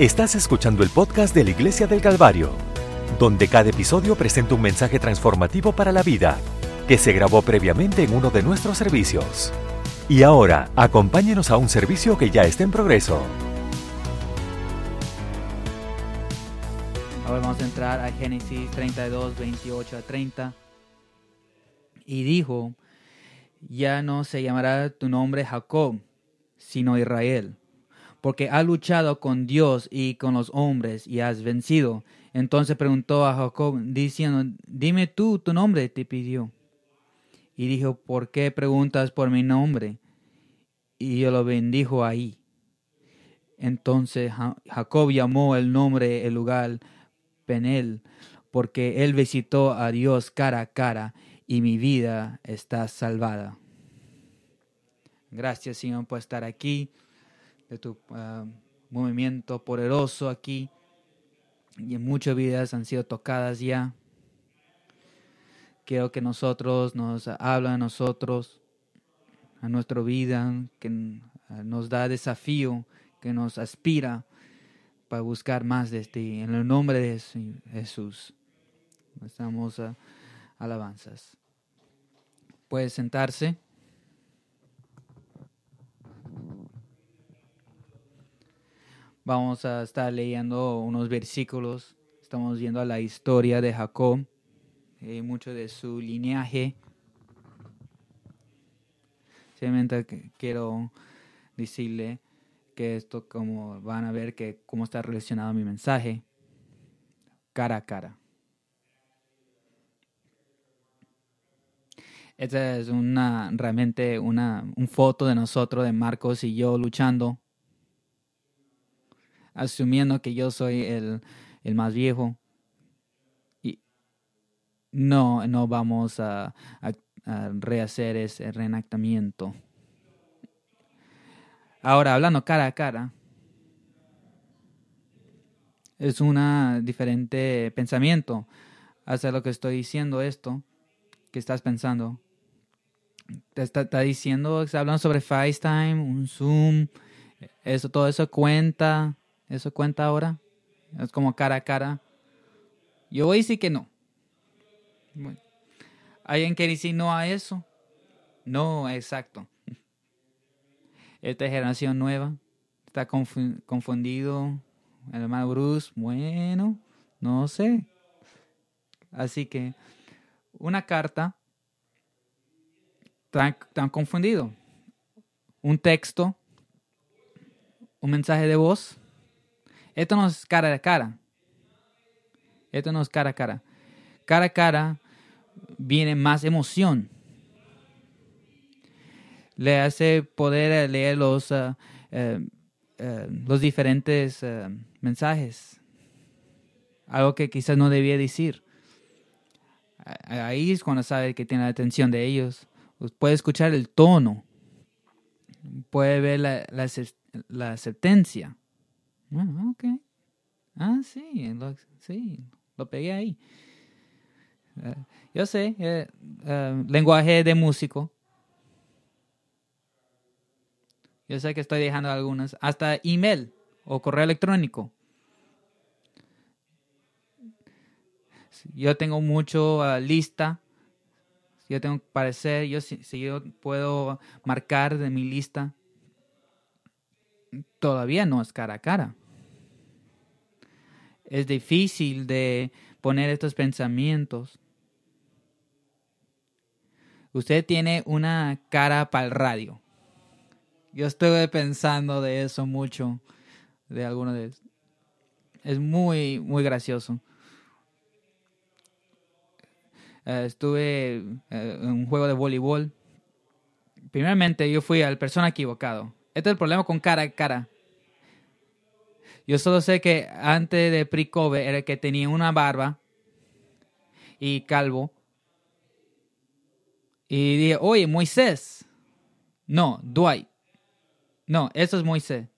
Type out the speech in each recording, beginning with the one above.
Estás escuchando el podcast de la Iglesia del Calvario, donde cada episodio presenta un mensaje transformativo para la vida que se grabó previamente en uno de nuestros servicios. Y ahora, acompáñenos a un servicio que ya está en progreso. Ahora vamos a entrar a Génesis 32, 28 a 30. Y dijo, ya no se llamará tu nombre Jacob, sino Israel, porque has luchado con Dios y con los hombres y has vencido. Entonces preguntó a Jacob, diciendo, dime tú tu nombre, te pidió. Y dijo, ¿por qué preguntas por mi nombre? Y yo lo bendijo ahí. Entonces Jacob llamó el nombre, el lugar, Penel, porque él visitó a Dios cara a cara y mi vida está salvada. Gracias, Señor, por estar aquí, de tu uh, movimiento poderoso aquí. Y muchas vidas han sido tocadas ya. Quiero que nosotros nos habla a nosotros, a nuestra vida, que uh, nos da desafío, que nos aspira para buscar más de ti. En el nombre de Jesús. Estamos a alabanzas. Puede sentarse. Vamos a estar leyendo unos versículos. Estamos viendo la historia de Jacob, eh, mucho de su linaje. Simplemente quiero decirle que esto, como van a ver, que cómo está relacionado mi mensaje, cara a cara. Esta es una realmente una un foto de nosotros, de Marcos y yo luchando asumiendo que yo soy el, más viejo. Y no, no vamos a, rehacer ese reenactamiento. Ahora, hablando cara a cara, es un diferente pensamiento hacia lo que estoy diciendo esto, que estás pensando. Te está, está diciendo, está hablando sobre FaceTime, un Zoom, eso, todo eso cuenta, ¿Eso cuenta ahora? Es como cara a cara. Yo voy a decir que no. ¿Alguien quiere decir no a eso? No, exacto. Esta generación nueva está confundido. El hermano Bruce, bueno, no sé. Así que una carta tan, tan confundido. Un texto, un mensaje de voz esto no es cara a cara. Esto no es cara a cara. Cara a cara viene más emoción. Le hace poder leer los, uh, los diferentes mensajes. Algo que quizás no debía decir. Ahí es cuando sabe que tiene la atención de ellos. Puede escuchar el tono. Puede ver la, la, aceptancia. Ah, ok. Ah, sí, lo, sí, lo pegué ahí. Eh, yo sé, eh, eh, lenguaje de músico. Yo sé que estoy dejando algunas. Hasta email o correo electrónico. Yo tengo mucho ah, lista. Yo tengo que parecer, yo si, si yo puedo marcar de mi lista, todavía no es cara a cara es difícil de poner estos pensamientos. Usted tiene una cara para el radio. Yo estuve pensando de eso mucho, de alguno de. Es muy, muy gracioso. Eh, estuve eh, en un juego de voleibol. Primeramente, yo fui al persona equivocado. Este es el problema con cara a cara. Yo solo sé que antes de pre era el que tenía una barba y calvo. Y dije, oye, Moisés. No, Dwight. No, eso es Moisés.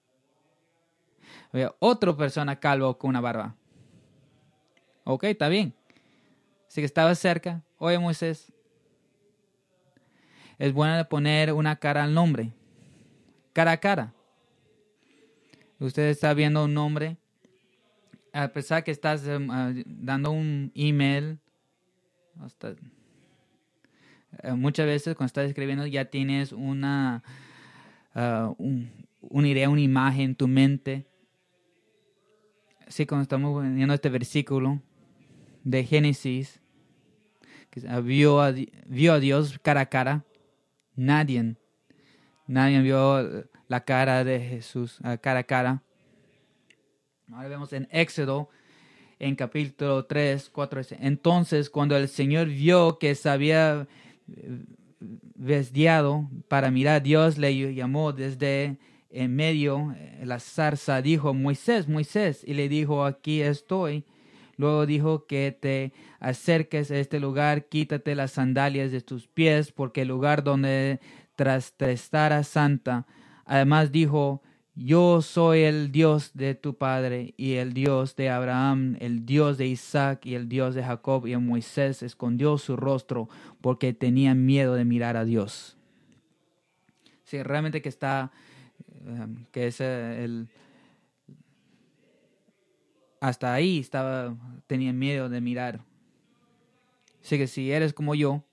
Había otra persona calvo con una barba. Ok, está bien. Así que estaba cerca. Oye, Moisés. Es bueno poner una cara al nombre. Cara a cara. Usted está viendo un nombre a pesar que estás em, ah, dando un email, hasta, eh, muchas veces cuando estás escribiendo ya tienes una, ah, un- idea, una imagen en tu mente. Así cuando estamos viendo este versículo de Génesis, que ah, vio a, vio a Dios cara a cara, nadie, nadie vio la cara de Jesús cara a cara. Ahora vemos en Éxodo, en capítulo 3, 4. dice, Entonces, cuando el Señor vio que se había eh, desviado para mirar, Dios le llamó desde en medio de la zarza, dijo, Moisés, Moisés, y le dijo, aquí estoy. Luego dijo que te acerques a este lugar, quítate las sandalias de tus pies, porque el lugar donde tras te estará santa. Además dijo, yo soy el Dios de tu padre y el Dios de Abraham, el Dios de Isaac y el Dios de Jacob. Y Moisés escondió su rostro porque tenía miedo de mirar a Dios. Sí, realmente que está, eh, que es eh, el... Hasta ahí estaba, tenía miedo de mirar. Así que si eres como yo,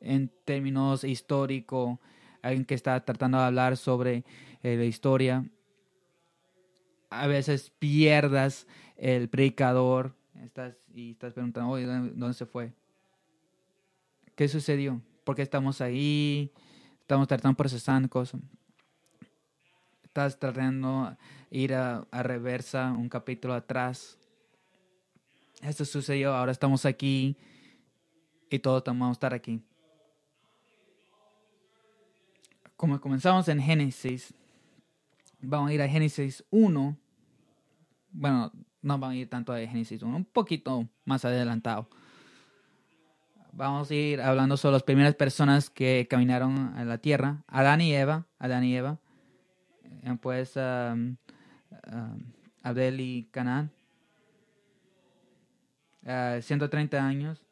en términos históricos, alguien que está tratando de hablar sobre eh, la historia, a veces pierdas el predicador estás, y estás preguntando, oye, ¿dónde, se fue? ¿Qué sucedió? ¿Por qué estamos ahí? Estamos tratando de procesar cosas. Estás tratando de ir a, a reversa, un capítulo atrás. Esto sucedió, ahora estamos aquí y todos vamos a estar aquí. Como comenzamos en Génesis, vamos a ir a Génesis 1. Bueno, no vamos a ir tanto a Génesis 1, un poquito más adelantado. Vamos a ir hablando sobre las primeras personas que caminaron a la tierra, Adán y Eva, Adán y Eva, eh, pues um, um, Abel y Canaán. Uh, 130 años,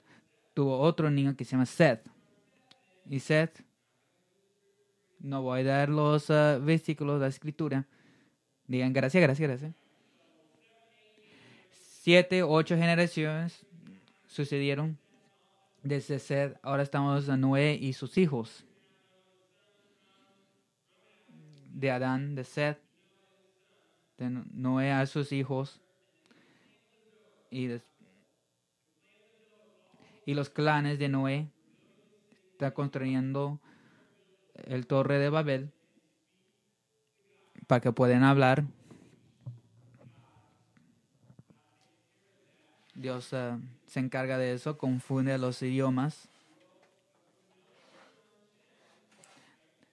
tuvo otro niño que se llama Seth. Y Seth no voy a dar los uh, versículos de la escritura. Digan gracias, gracias, gracias. Siete, ocho generaciones sucedieron desde Seth. Ahora estamos a Noé y sus hijos. De Adán, de Seth. De Noé a sus hijos. Y, y los clanes de Noé. Está construyendo el torre de Babel para que puedan hablar. Dios uh, se encarga de eso, confunde los idiomas.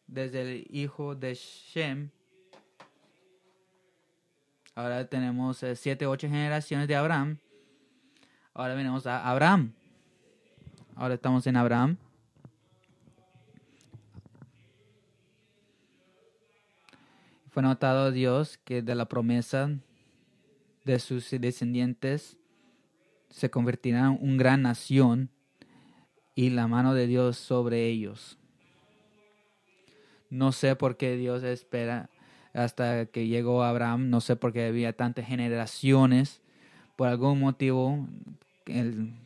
Desde el hijo de Shem. Ahora tenemos uh, siete, ocho generaciones de Abraham. Ahora venimos a Abraham. Ahora estamos en Abraham. Fue notado Dios que de la promesa de sus descendientes se convertirán en una gran nación y la mano de Dios sobre ellos. No sé por qué Dios espera hasta que llegó Abraham, no sé por qué había tantas generaciones, por algún motivo,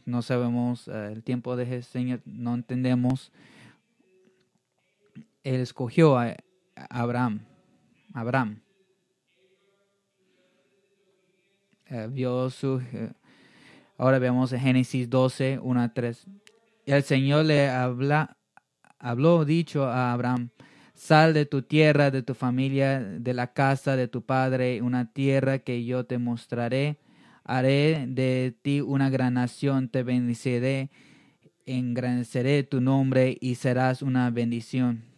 no sabemos uh, el tiempo de Señor, no entendemos. Él escogió a Abraham. Abraham. Eh, vio su... Eh, ahora vemos en Génesis 12, 1 a 3. El Señor le habla, habló dicho a Abraham, sal de tu tierra, de tu familia, de la casa de tu padre, una tierra que yo te mostraré. Haré de ti una gran nación, te bendeciré, engrandeceré tu nombre y serás una bendición.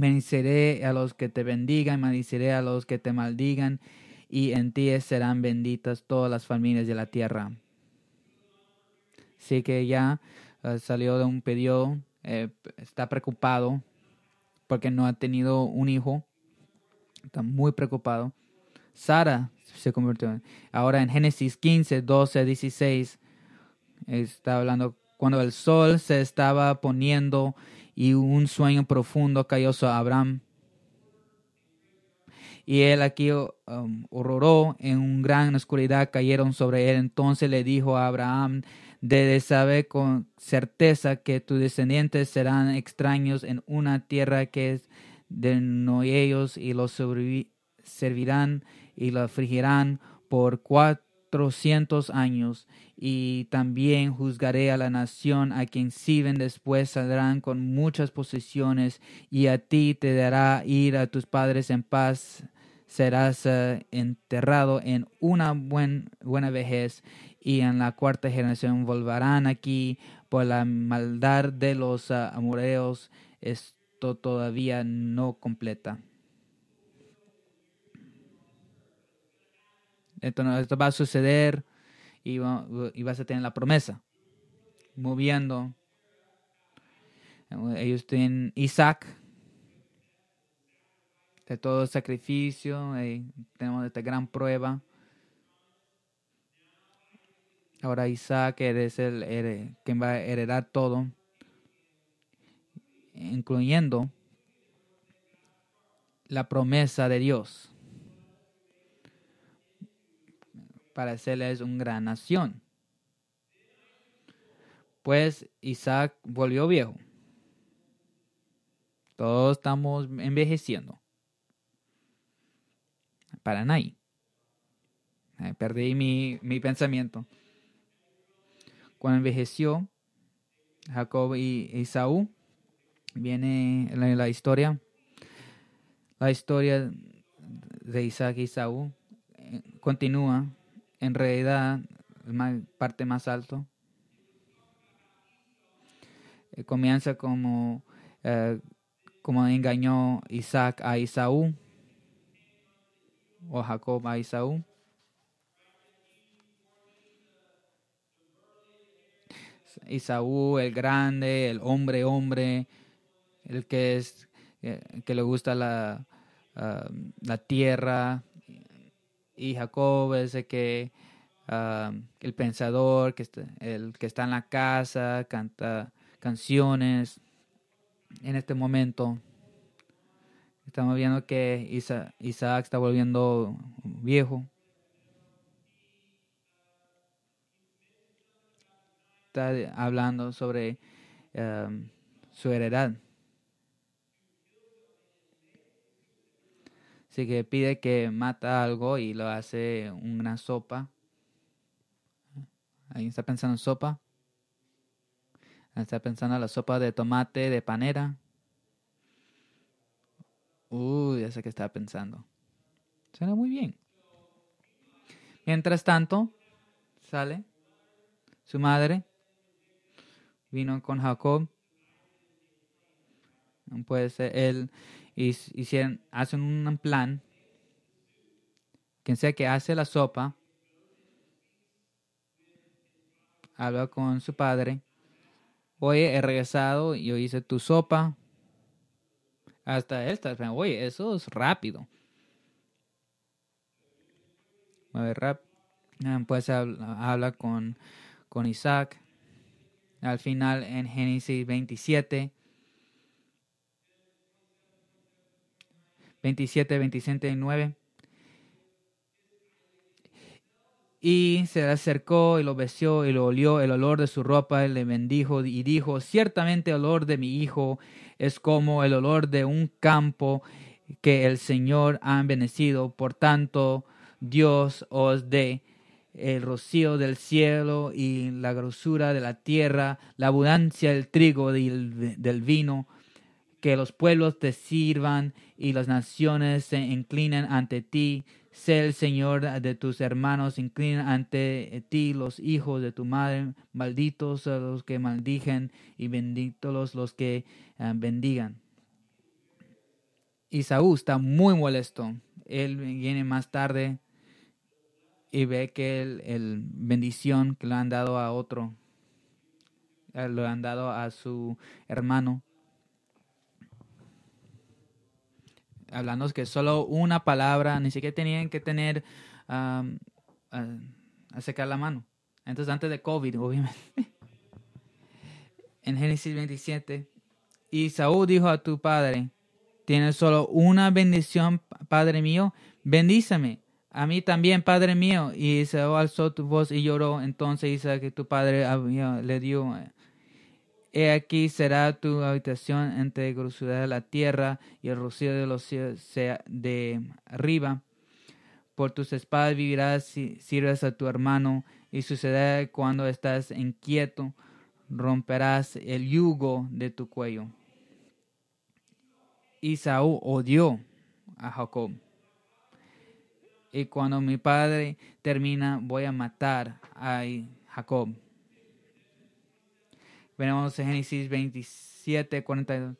Bendiciré a los que te bendigan, maldiciré a los que te maldigan, y en ti serán benditas todas las familias de la tierra. Así que ya uh, salió de un periodo, eh, está preocupado porque no ha tenido un hijo, está muy preocupado. Sara se convirtió. Ahora en Génesis 15, 12, 16, está hablando cuando el sol se estaba poniendo y un sueño profundo cayó sobre Abraham. y él aquí um, horroró en una gran oscuridad cayeron sobre él. Entonces le dijo a Abraham, de saber con certeza que tus descendientes serán extraños en una tierra que es de no ellos y los servirán y lo afligirán por cuatrocientos años y también juzgaré a la nación a quien sirven después saldrán con muchas posesiones y a ti te dará ir a tus padres en paz serás eh, enterrado en una buen, buena vejez y en la cuarta generación volverán aquí por la maldad de los uh, amoreos. Esto todavía no completa. Esto, esto va a suceder y, y vas a tener la promesa. Moviendo. Ellos tienen Isaac. De todo sacrificio. tenemos esta gran prueba. Ahora Isaac es el quien va a heredar todo, incluyendo la promesa de Dios para hacerles una gran nación. Pues Isaac volvió viejo. Todos estamos envejeciendo. Para nadie. Perdí mi, mi pensamiento. Cuando envejeció Jacob y Esaú, viene la, la historia, la historia de Isaac y Esaú eh, continúa en realidad la parte más alto. Eh, comienza como, eh, como engañó Isaac a Esaú o Jacob a Esaú. Isaú, el grande, el hombre, hombre, el que es eh, que le gusta la, la tierra, y Jacob es el que el pensador, que está, el que está en la casa, canta canciones. En este momento estamos viendo que Isaac está volviendo viejo. está hablando sobre su heredad. Así que pide que mata algo y lo hace una sopa. Ahí está pensando en sopa. Está pensando en la sopa de tomate de panera. Uy, ya sé que está pensando. Suena muy bien. Mientras tanto, sale su madre vino con Jacob. Pues él hicieron, hacen un plan. Quien sea que hace la sopa, habla con su padre. Oye, he regresado y yo hice tu sopa. Hasta él está oye, eso es rápido. Pues habla con, con Isaac al final en Génesis 27. 27, 27 y 9. Y se le acercó y lo besió y lo olió el olor de su ropa y le bendijo y dijo, ciertamente el olor de mi hijo es como el olor de un campo que el Señor ha bendecido. Por tanto, Dios os dé el rocío del cielo y la grosura de la tierra, la abundancia del trigo y del vino, que los pueblos te sirvan y las naciones se inclinen ante ti. Sé el Señor de tus hermanos, inclinen ante ti los hijos de tu madre, malditos los que maldijen y benditos los que eh, bendigan. Isaú está muy molesto. Él viene más tarde y ve que el, bendición que le han dado a otro, eh, lo han dado a su hermano. Hablando que solo una palabra, ni siquiera tenían que tener a, secar la mano. Entonces, antes de COVID, obviamente. en Génesis 27, y Saúl dijo a tu padre, tienes solo una bendición, Padre mío, bendíceme. A mí también, Padre mío. Y se alzó tu voz y lloró. Entonces Isaac, tu padre le dio. He aquí será tu habitación entre grosura de la tierra y el rocío de los cielos de arriba. Por tus espadas vivirás si sirves a tu hermano. Y sucederá cuando estás inquieto, romperás el yugo de tu cuello. Isaú odió a Jacob. Y cuando mi padre termina, voy a matar a Jacob. Venimos en Génesis 27, 42.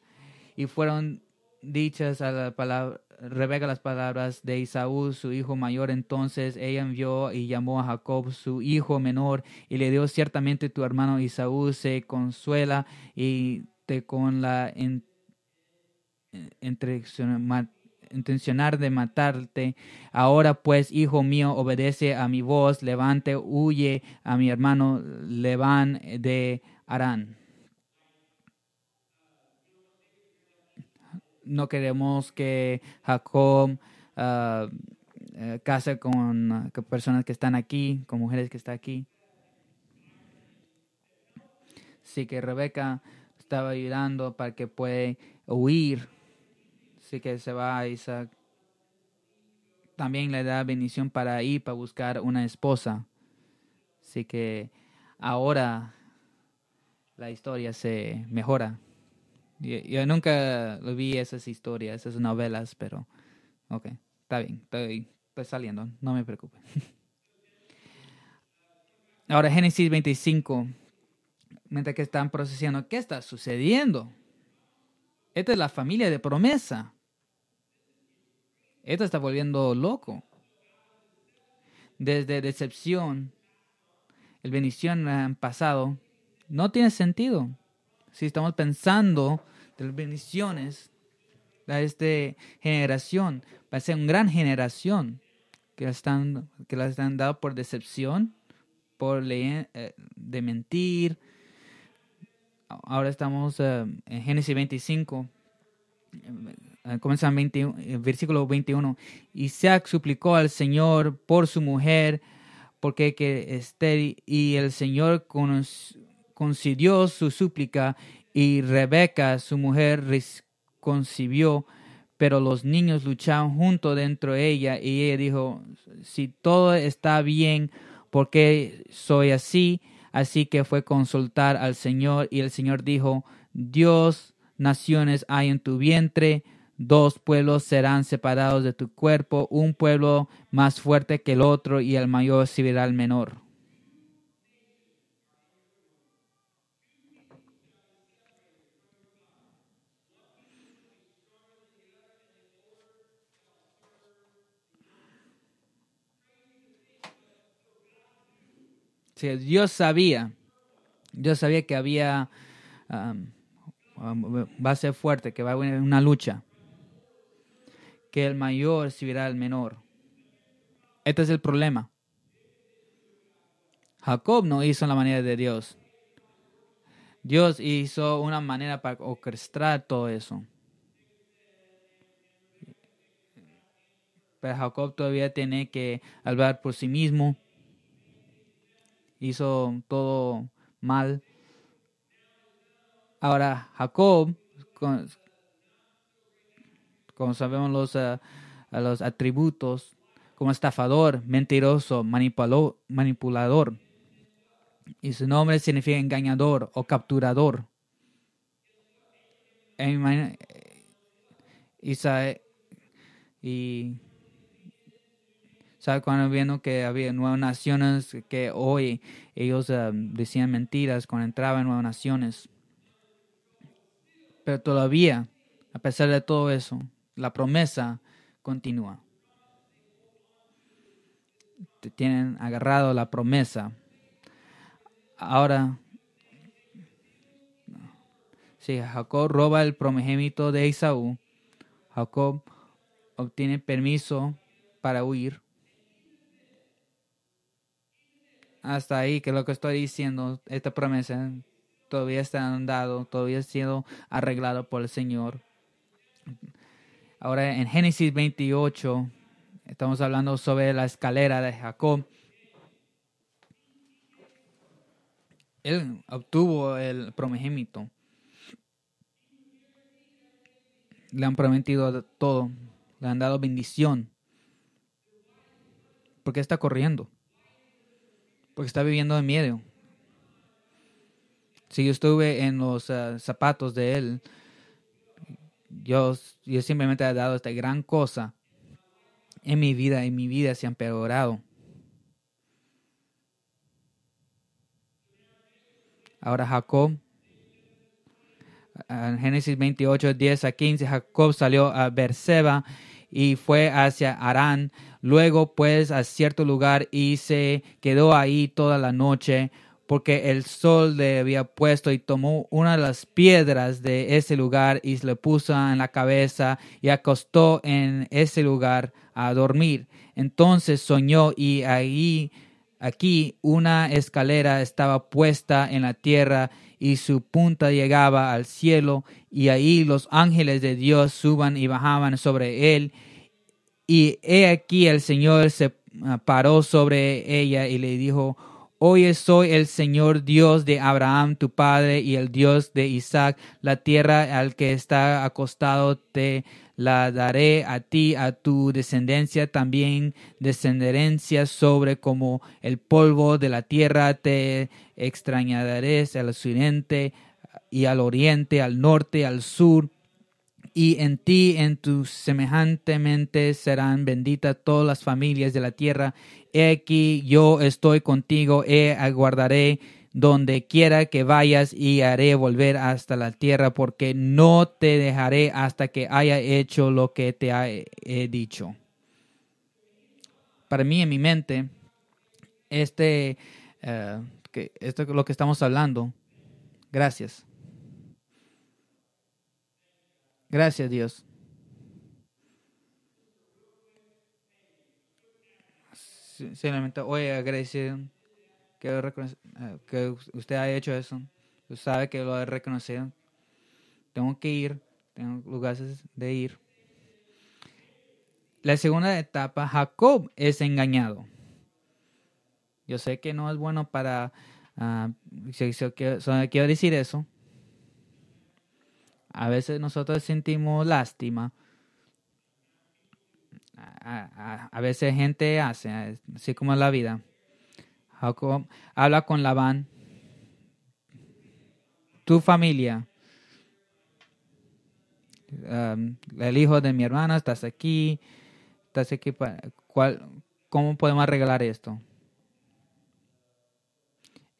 Y fueron dichas a la palabra, Rebeca las palabras de Isaú, su hijo mayor. Entonces ella envió y llamó a Jacob, su hijo menor, y le dio ciertamente tu hermano Isaú se consuela y te con la intencionar de matarte. Ahora pues, hijo mío, obedece a mi voz, levante, huye a mi hermano Leván de Arán. No queremos que Jacob uh, case con, con, personas que están aquí, con mujeres que están aquí. Así que Rebeca estaba ayudando para que pueda huir Así que se va a Isaac. También le da bendición para ir para buscar una esposa. Así que ahora la historia se mejora. Yo, nunca vi esas historias, esas novelas, pero ok, está bien, estoy, estoy saliendo, no me preocupe. Ahora Génesis 25, mientras que están procesando, ¿qué está sucediendo? Esta es la familia de promesa. Esto está volviendo loco. Desde decepción, el bendición han pasado, no tiene sentido. Si estamos pensando de las bendiciones de esta generación, va a ser una gran generación que las están, que las han dado por decepción, por leer, eh, de mentir. Ahora estamos eh, en Génesis 25 Ah, comienza en el versículo 21. Isaac suplicó al Señor por su mujer, porque que estéril, y el Señor concedió su súplica, y Rebeca, su mujer, concibió, pero los niños luchaban junto dentro de ella, y ella dijo, si todo está bien, ¿por qué soy así? Así que fue consultar al Señor, y el Señor dijo, Dios, naciones hay en tu vientre, Dos pueblos serán separados de tu cuerpo, un pueblo más fuerte que el otro y el mayor servirá al menor. Dios sabía, Dios sabía que había, va a ser fuerte, que va a haber una lucha que el mayor servirá al menor. Este es el problema. Jacob no hizo la manera de Dios. Dios hizo una manera para orquestar todo eso. Pero Jacob todavía tiene que hablar por sí mismo. Hizo todo mal. Ahora Jacob como sabemos los, eh, los atributos, como estafador, mentiroso, manipulador. Y su nombre significa engañador o capturador. Isaías y ¿sabe cuando vieron que había nuevas naciones que hoy ellos eh, decían mentiras cuando entraban en nuevas naciones? Pero todavía, a pesar de todo eso, la promesa continúa. Te tienen agarrado la promesa. Ahora, si Jacob roba el promegénito de Esaú, Jacob obtiene permiso para huir. Hasta ahí, que lo que estoy diciendo, esta promesa todavía está dado, todavía sido arreglado por el Señor Ahora en Génesis 28 estamos hablando sobre la escalera de Jacob. Él obtuvo el promegémito. Le han prometido todo. Le han dado bendición. Porque está corriendo. Porque está viviendo en miedo. Si yo estuve en los eh, zapatos de él, yo, yo simplemente he dado esta gran cosa en mi vida, en mi vida se han empeorado. Ahora Jacob, en Génesis 28, 10 a 15, Jacob salió a Berseba y fue hacia Arán, luego pues a cierto lugar y se quedó ahí toda la noche porque el sol le había puesto y tomó una de las piedras de ese lugar y se le puso en la cabeza y acostó en ese lugar a dormir. Entonces soñó y ahí, aquí una escalera estaba puesta en la tierra y su punta llegaba al cielo y ahí los ángeles de Dios suban y bajaban sobre él. Y he aquí el Señor se paró sobre ella y le dijo, Hoy soy el Señor Dios de Abraham, tu padre, y el Dios de Isaac. La tierra al que está acostado te la daré a ti, a tu descendencia. También descendencia sobre como el polvo de la tierra. Te extrañaré al occidente y al oriente, al norte, al sur. Y en ti, en tu semejantemente serán benditas todas las familias de la tierra. He aquí, yo estoy contigo, he aguardaré donde quiera que vayas y haré volver hasta la tierra, porque no te dejaré hasta que haya hecho lo que te he dicho. Para mí, en mi mente, este, que esto es lo que estamos hablando. Gracias Gracias, Dios. Simplemente hoy agradecido que, eh, que usted haya hecho eso. Sabe que lo ha reconocido. Tengo que ir, tengo lugares de ir. La segunda etapa, Jacob es engañado. Yo sé que no es bueno para... Uh, quiero decir eso. A veces nosotros sentimos lástima. A, veces gente hace, así como la vida. Habla con Labán. Tu familia. El hijo de mi hermana, estás aquí. Estás aquí. ¿cuál, ¿Cómo podemos arreglar esto?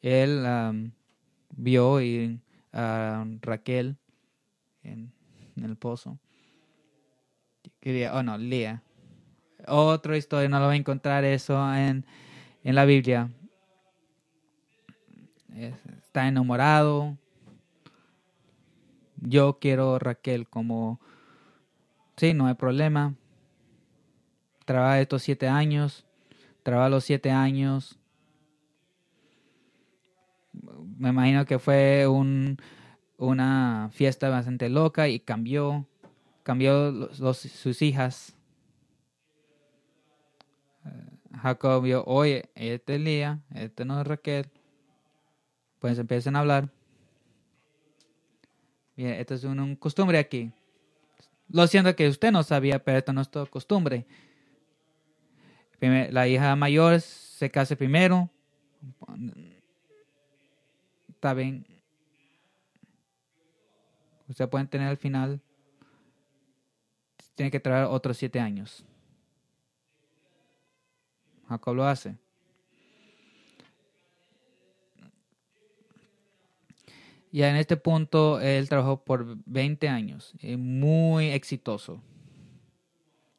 Él um, vio uh, Raquel en, el pozo. Quería, oh no, Lía. Otra historia, no lo voy a encontrar eso en, en la Biblia. Está enamorado. Yo quiero Raquel como, sí, no hay problema. Trabaja estos siete años. Trabaja los siete años. Me imagino que fue un, una fiesta bastante loca y cambió, cambió sus hijas. Eh, Jacob vio, oye, este es Lía, este no es Raquel. Pues empiezan a hablar. Bien, esto es una costumbre aquí. Lo siento que usted no sabía, pero esto no es todo costumbre. La hija mayor se casa primero. Está bien. Usted puede tener al final, tiene que traer otros siete años. Jacob lo hace. Ya en este punto él trabajó por 20 años, muy exitoso.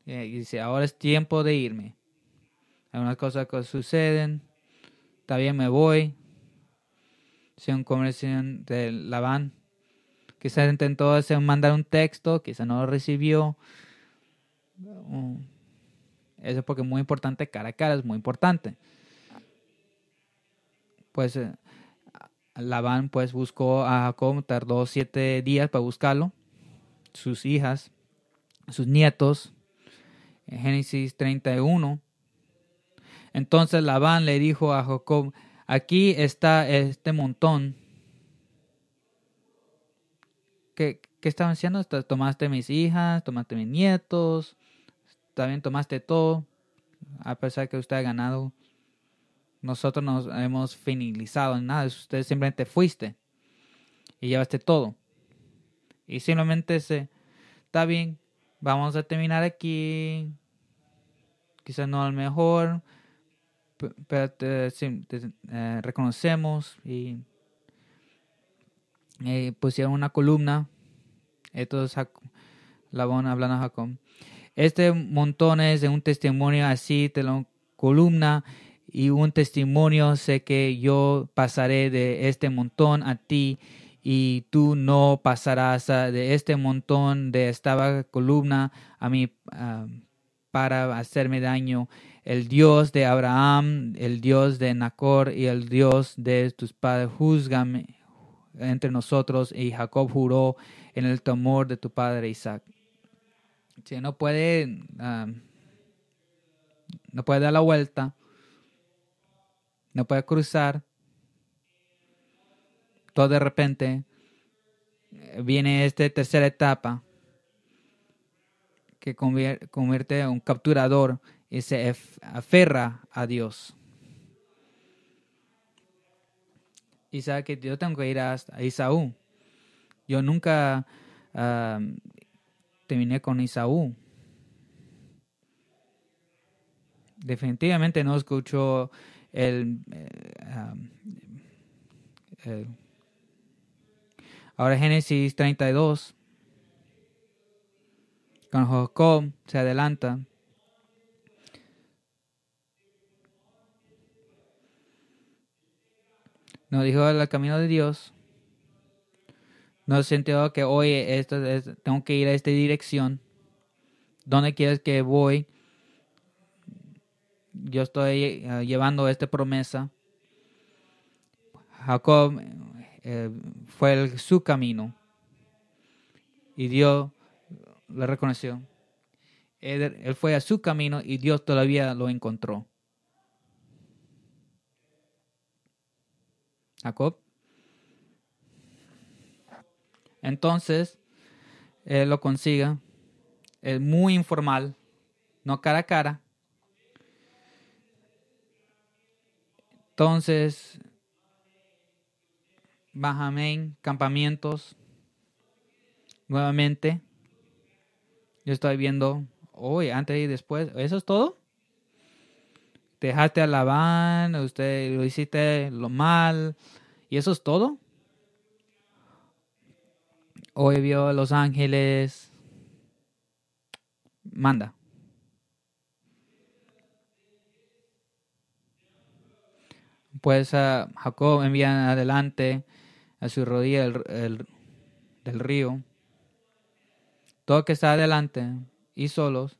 Y dice, ahora es tiempo de irme. Hay unas cosas que suceden, está bien, me voy. Si un comercio de Labán Quizás intentó hacer, mandar un texto, quizás no lo recibió. Mm. Eso es porque es muy importante, cara a cara es muy importante. Pues eh, Labán pues buscó a Jacob, tardó siete días para buscarlo. Sus hijas sus nietos. En Génesis 31. Entonces Labán le dijo a Jacob, aquí está este montón. ¿Qué, qué estaban haciendo? Tomaste mis hijas, tomaste mis nietos, también tomaste todo, a pesar que usted ha ganado. Nosotros nos hemos finalizado en nada, usted simplemente fuiste y llevaste todo. Y simplemente se, está bien, vamos a terminar aquí. Quizás no al mejor, pero te, eh, reconocemos y eh, pusieron una columna. Esto es Labón hablando a Jacob. Este montón es de un testimonio así, de la columna y un testimonio. Sé que yo pasaré de este montón a ti y tú no pasarás de este montón de esta columna a mí para hacerme daño. El Dios de Abraham, el Dios de Nacor y el Dios de tus padres, juzgame entre nosotros. Y Jacob juró en el temor de tu padre Isaac. Si no puede, no puede dar la vuelta, no puede cruzar, todo de repente viene esta tercera etapa que convierte en un capturador y se aferra a Dios. Y sabe que yo tengo que ir a, Isaú. Yo nunca terminé con Isaú. Definitivamente no escucho el, eh, el Ahora Génesis 32. Con Jacob se adelanta. Nos dijo el camino de Dios. Nos sintió que hoy esto tengo que ir a esta dirección. ¿Dónde quieres que voy? Yo estoy eh, llevando esta promesa. Jacob eh, fue su camino. Y Dios le reconoció. Él, fue a su camino y Dios todavía lo encontró. Jacob. Entonces, él lo consiga. Es muy informal, no cara a cara. Entonces, Bajamén, campamentos. Nuevamente. Yo estoy viendo hoy, antes y después. ¿Eso es todo? Dejaste a Labán, usted lo hiciste lo mal. ¿Y eso es todo? Hoy vio a Los Ángeles. Manda. Pues Jacob envía adelante a su rodilla el, del río. Todo que está adelante y solos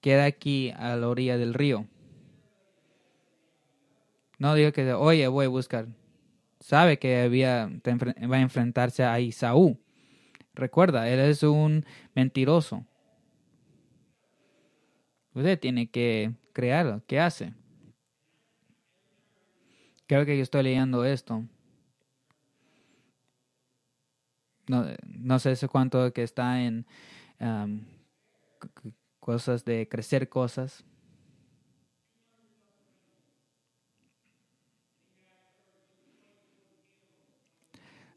queda aquí a la orilla del río. No digo que, oye, voy a buscar. Sabe que había, va a enfrentarse a Isaú. Recuerda, él es un mentiroso. Usted tiene que crear. ¿Qué hace? Creo que yo estoy leyendo esto. No, no sé cuánto que está en cosas de crecer cosas.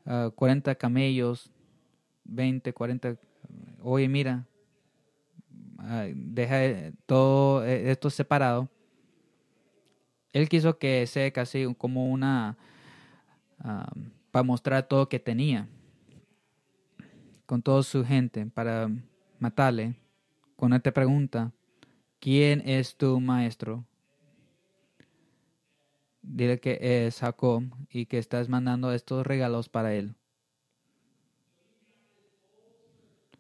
Uh, 40 camellos, 20, 40. Oye, mira, deja todo e, esto separado él quiso que sea casi como una, para mostrar todo que tenía, con toda su gente, para matarle. Cuando él te pregunta, ¿quién es tu maestro? Dile que es Jacob y que estás mandando estos regalos para él.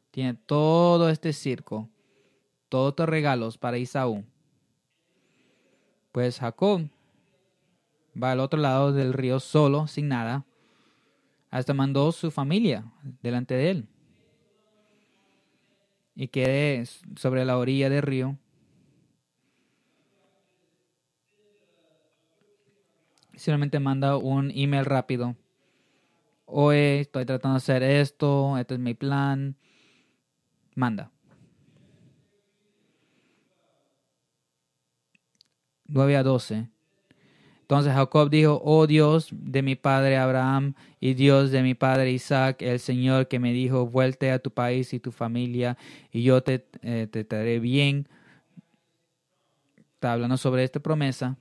Tiene todo este circo, todos estos regalos para Isaú. Pues Jacob va al otro lado del río solo, sin nada. Hasta mandó su familia delante de él. y quedé sobre la orilla del río. Simplemente manda un email rápido. Hoy estoy tratando de hacer esto, este es mi plan. Manda. 9 a 12. Entonces Jacob dijo, oh Dios de mi padre Abraham y Dios de mi padre Isaac, el Señor que me dijo, vuelte a tu país y tu familia y yo te, eh, te traeré bien. Está hablando sobre esta promesa.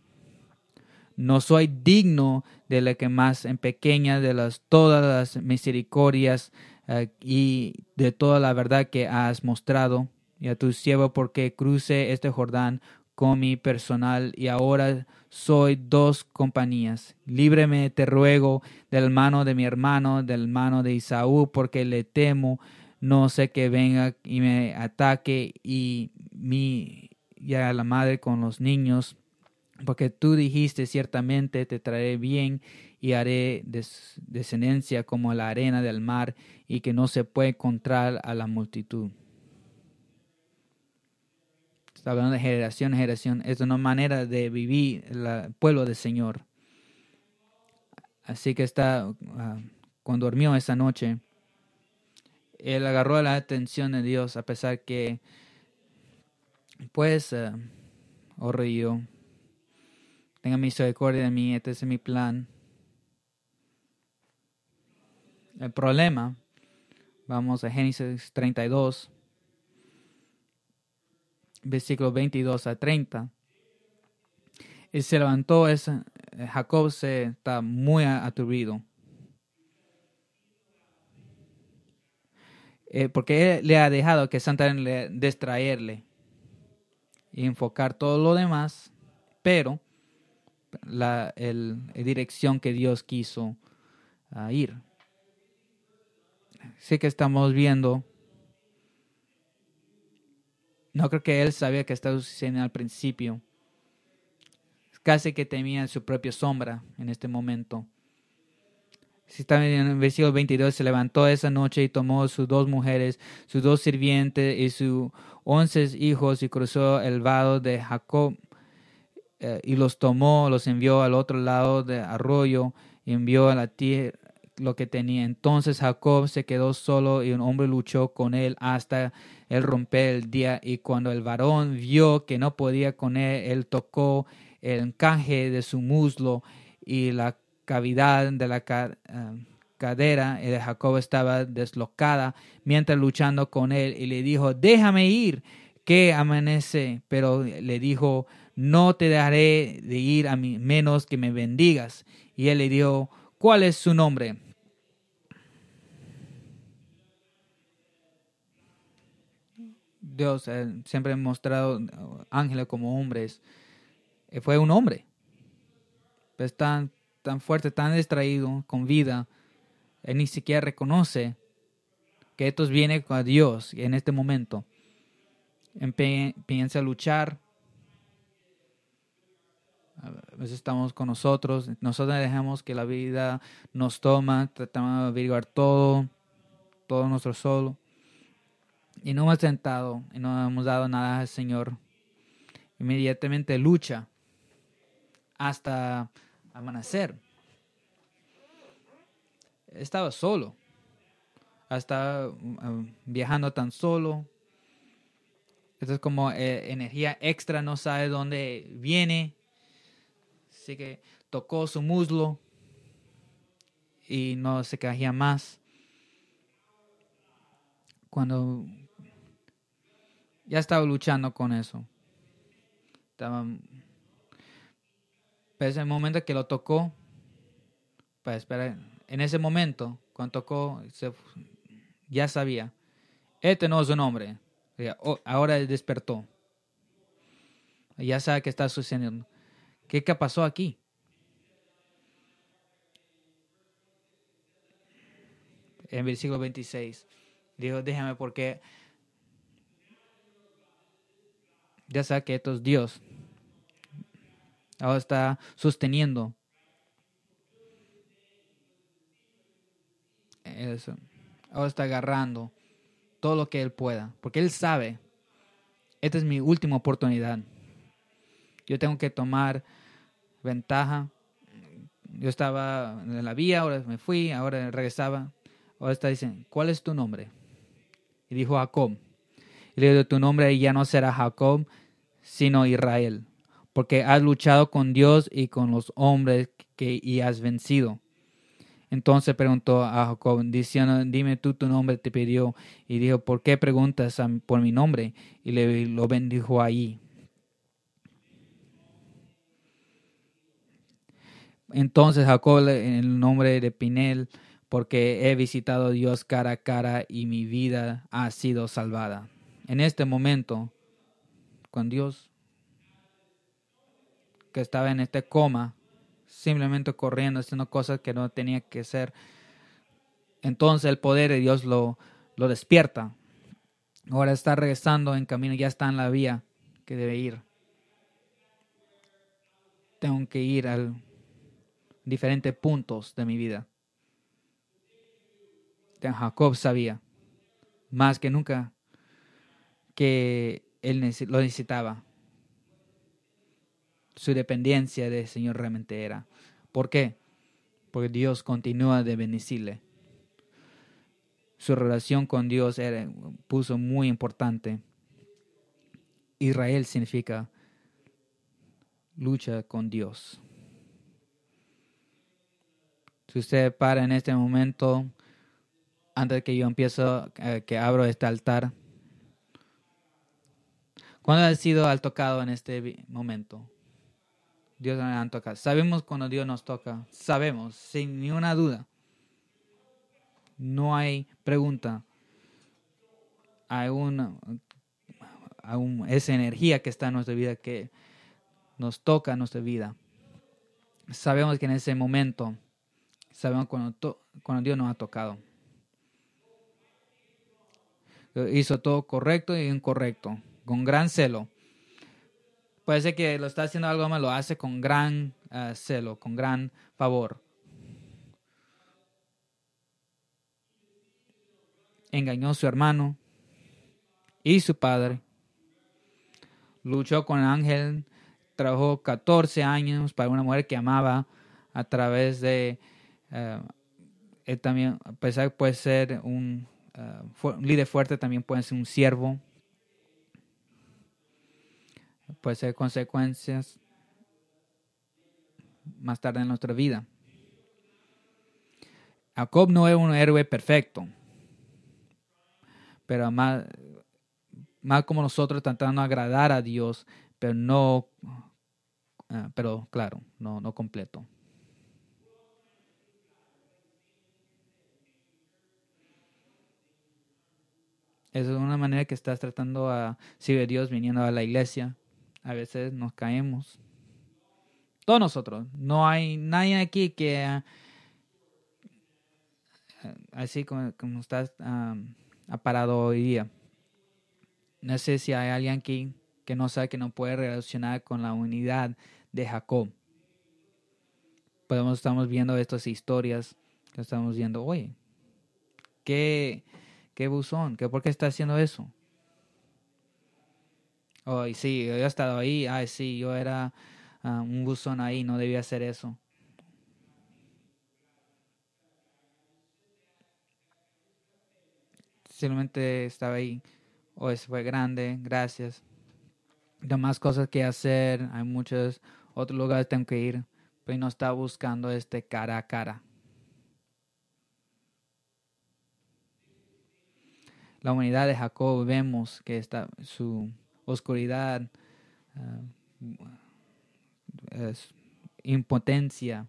No soy digno de la que más en pequeña de las todas las misericordias eh, y de toda la verdad que has mostrado y a tu siervo porque cruce este Jordán con mi personal y ahora soy dos compañías. Líbreme, te ruego, del mano de mi hermano, del mano de Isaú, porque le temo, no sé que venga y me ataque y mi ya la madre con los niños, porque tú dijiste ciertamente te traeré bien y haré descendencia como la arena del mar y que no se puede encontrar a la multitud. Está hablando de generación en generación. Es una manera de vivir el pueblo del Señor. Así que está, ah, cuando durmió esa noche, él agarró la atención de Dios a pesar que, pues, uh, tenga misericordia de mí, este es mi plan. El problema, vamos a Génesis 32 versículos 22 a 30. Y se levantó, esa, eh, Jacob se está muy aturdido. Eh, porque él le ha dejado que Santa le distraerle y enfocar todo lo demás, pero la el, dirección que Dios quiso ah, ir. Sí que estamos viendo no creo que él sabía que estaba sucediendo al principio. Casi que temía su propia sombra en este momento. Si está en el versículo 22, se levantó esa noche y tomó sus dos mujeres, sus dos sirvientes y sus once hijos y cruzó el vado de Jacob eh, y los tomó, los envió al otro lado del arroyo y envió a la tierra lo que tenía. Entonces Jacob se quedó solo y un hombre luchó con él hasta el romper el día. Y cuando el varón vio que no podía con él, él tocó el encaje de su muslo y la cavidad de la eh, cadera de Jacob estaba deslocada mientras luchando con él y le dijo, déjame ir, que amanece. Pero le dijo, no te dejaré de ir a mí, menos que me bendigas. Y él le dijo, ¿cuál es su nombre? Dios eh, siempre ha mostrado uh, ángeles como hombres. Eh, fue un hombre. Pues tan, tan fuerte, tan distraído, con vida. Él ni siquiera reconoce que esto viene con Dios en este momento. Empieza a luchar. A veces estamos con nosotros. Nosotros dejamos que la vida nos toma. Tratamos de averiguar todo. Todo nuestro solo y no hemos tentado y no hemos dado nada al Señor, inmediatamente lucha hasta amanecer. Estaba solo, estaba um, viajando tan solo. Esto es como eh, energía extra, no sabe dónde viene. Así que tocó su muslo y no se caía más. Cuando ya estaba luchando con eso. Estaba, pero ese momento que lo tocó, pues espera, en ese momento, cuando tocó, ya sabía, este no es un hombre. Oh, ahora despertó. Ya sabe qué está sucediendo. ¿Qué, qué pasó aquí? En el versículo 26. Dijo, déjame porque ya sea que esto es Dios. Ahora está sosteniendo. Eso. Está agarrando todo lo que Él pueda, porque Él sabe, esta es mi última oportunidad. Yo tengo que tomar ventaja. Yo estaba en la vía, ahora me fui, ahora regresaba. Ahora está diciendo, ¿cuál es tu nombre? Y dijo Jacob. Y le dijo, tu nombre ya no será Jacob, sino Israel, porque has luchado con Dios y con los hombres que, y has vencido. Entonces preguntó a Jacob, diciendo, dime tú tu nombre, te pidió. Y dijo, ¿por qué preguntas por mi nombre? Y le lo bendijo ahí. Entonces Jacob, en el nombre de Pinel, porque he visitado a Dios cara a cara y mi vida ha sido salvada. En este momento, con Dios, que estaba en este coma, simplemente corriendo, haciendo cosas que no tenía que hacer. Entonces el poder de Dios lo, lo despierta. Ahora está regresando en camino, ya está en la vía que debe ir. Tengo que ir a diferentes puntos de mi vida. Jacob sabía más que nunca que él lo necesitaba su dependencia del Señor realmente era. ¿Por qué? Porque Dios continúa de bendecirle. Su relación con Dios era, puso muy importante. Israel significa lucha con Dios. Si usted para en este momento, antes que yo empiezo, eh, que abro este altar, ¿cuándo ha sido al tocado en este momento? Dios nos ha tocado. Sabemos cuando Dios nos toca. Sabemos, sin ninguna duda. No hay pregunta. Hay una, esa energía que está en nuestra vida que nos toca en nuestra vida. Sabemos que en ese momento, sabemos cuando, cuando Dios nos ha tocado. Hizo todo correcto y incorrecto, con gran celo Puede ser que lo está haciendo algo mal, lo hace con gran eh, celo, con gran favor. Engañó a su hermano y su padre. Luchó con el ángel. Trabajó 14 años para una mujer que amaba a través de... Eh, él también, a pesar de puede ser un, eh, un líder fuerte, también puede ser un siervo puede ser consecuencias más tarde en nuestra vida. Jacob no es un héroe perfecto, pero más, más como nosotros tratando de agradar a Dios, pero no, ah, pero claro, no, no completo. Esa es una manera que estás tratando a de Dios viniendo a la iglesia, a veces nos caemos. Todos nosotros. No hay nadie aquí que, ah, así como, como estás ha parado hoy día. No sé si hay alguien aquí que no sabe que no puede relacionar con la unidad de Jacob. Podemos, estamos viendo estas historias, estamos viendo, oye, ¿qué, qué buzón? ¿Qué, ¿Por qué está haciendo eso? Ay, sí, yo he estado ahí. Ay, sí, yo era ah, un buzón ahí, no debía hacer eso. Simplemente estaba ahí. Hoy fue grande, gracias. Hay más cosas que hacer, hay muchos otros lugares que tengo que ir, pero no está buscando este cara a cara. La humanidad de Jacob vemos que está su oscuridad, ah, impotencia.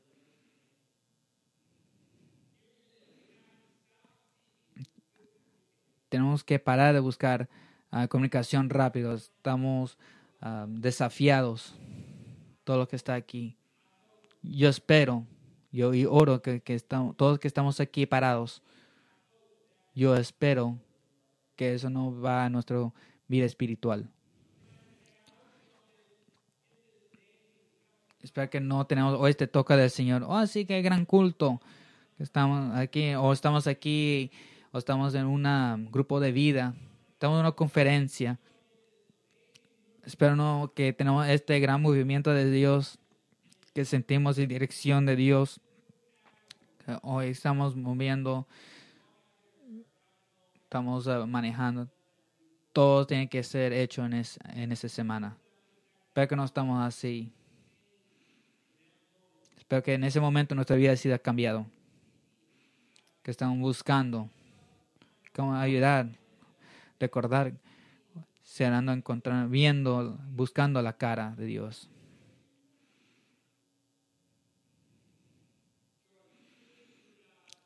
Tenemos que parar de buscar ah, comunicación rápida. Estamos ah, desafiados. Todo lo que está aquí. Yo espero, yo y oro que, que estamos, todos que estamos aquí parados. Yo espero que eso no va a nuestra vida espiritual. Espero que no tenemos hoy este toca del Señor. Oh, sí, que gran culto. Estamos aquí, o estamos aquí o estamos en un grupo de vida, estamos en una conferencia. Espero no que tenemos este gran movimiento de Dios, que sentimos en dirección de Dios. hoy estamos moviendo, estamos ah, manejando. Todo tiene que ser hecho en, en esa semana. Espero que no estamos así. Espero que en ese momento nuestra vida haya cambiado. Que estamos buscando cómo ayudar, recordar, serán encontrando, viendo, buscando la cara de Dios.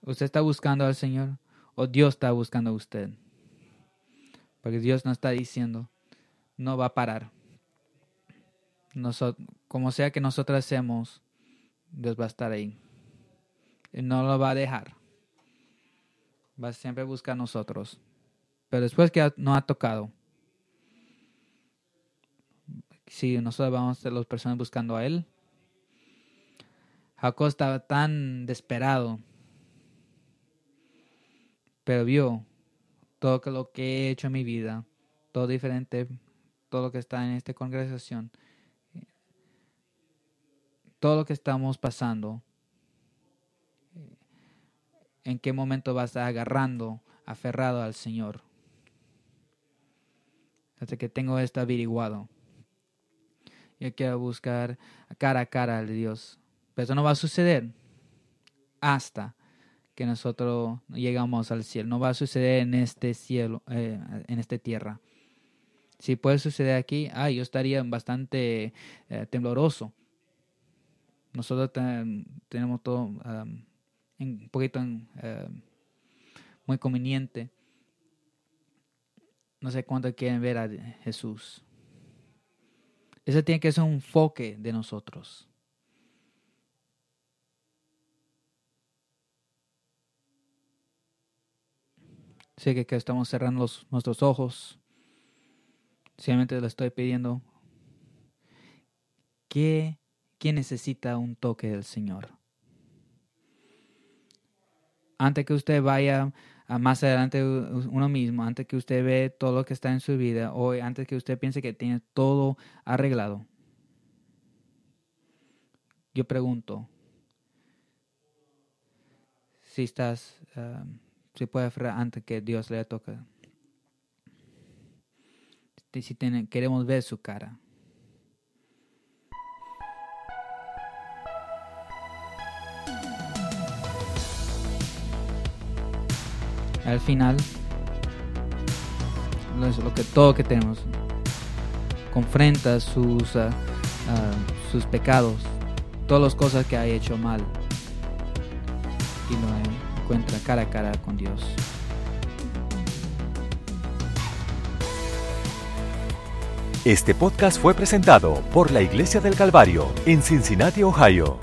¿Usted está buscando al Señor o Dios está buscando a usted? Porque Dios nos está diciendo, no va a parar. como sea que nosotros hacemos, Dios va a estar ahí. Y no lo va a dejar. Va a siempre buscar a nosotros. Pero después que no ha tocado, si nosotros vamos a ser las personas buscando a Él, Jacob estaba tan desesperado, pero vio todo lo que he hecho en mi vida, todo diferente, todo lo que está en esta congregación todo lo que estamos pasando, en qué momento vas agarrando, aferrado al Señor. Hasta que tengo esto averiguado. Yo quiero buscar cara a cara al Dios. Pero eso no va a suceder hasta que nosotros llegamos al cielo. No va a suceder en este cielo, eh, en esta tierra. Si puede suceder aquí, ah, yo estaría bastante eh, tembloroso nosotros tenemos todo un poquito muy conveniente. No sé cuánto quieren ver a Jesús. Ese tiene que ser un enfoque de nosotros. Sé que, que estamos cerrando nuestros ojos. Simplemente le estoy pidiendo que ¿Quién necesita un toque del Señor? Antes que usted vaya más adelante uno mismo, antes que usted ve todo lo que está en su vida, o antes que usted piense que tiene todo arreglado, yo pregunto si estás, um, si puede antes que Dios le toque. Si queremos ver su cara. Al final lo que todo que tenemos confronta sus ah, ah, sus pecados todas las cosas que ha hecho mal y lo encuentra cara a cara con Dios Este podcast fue presentado por la Iglesia del Calvario en Cincinnati, Ohio.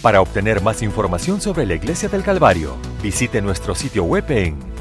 Para obtener más información sobre la Iglesia del Calvario, visite nuestro sitio web en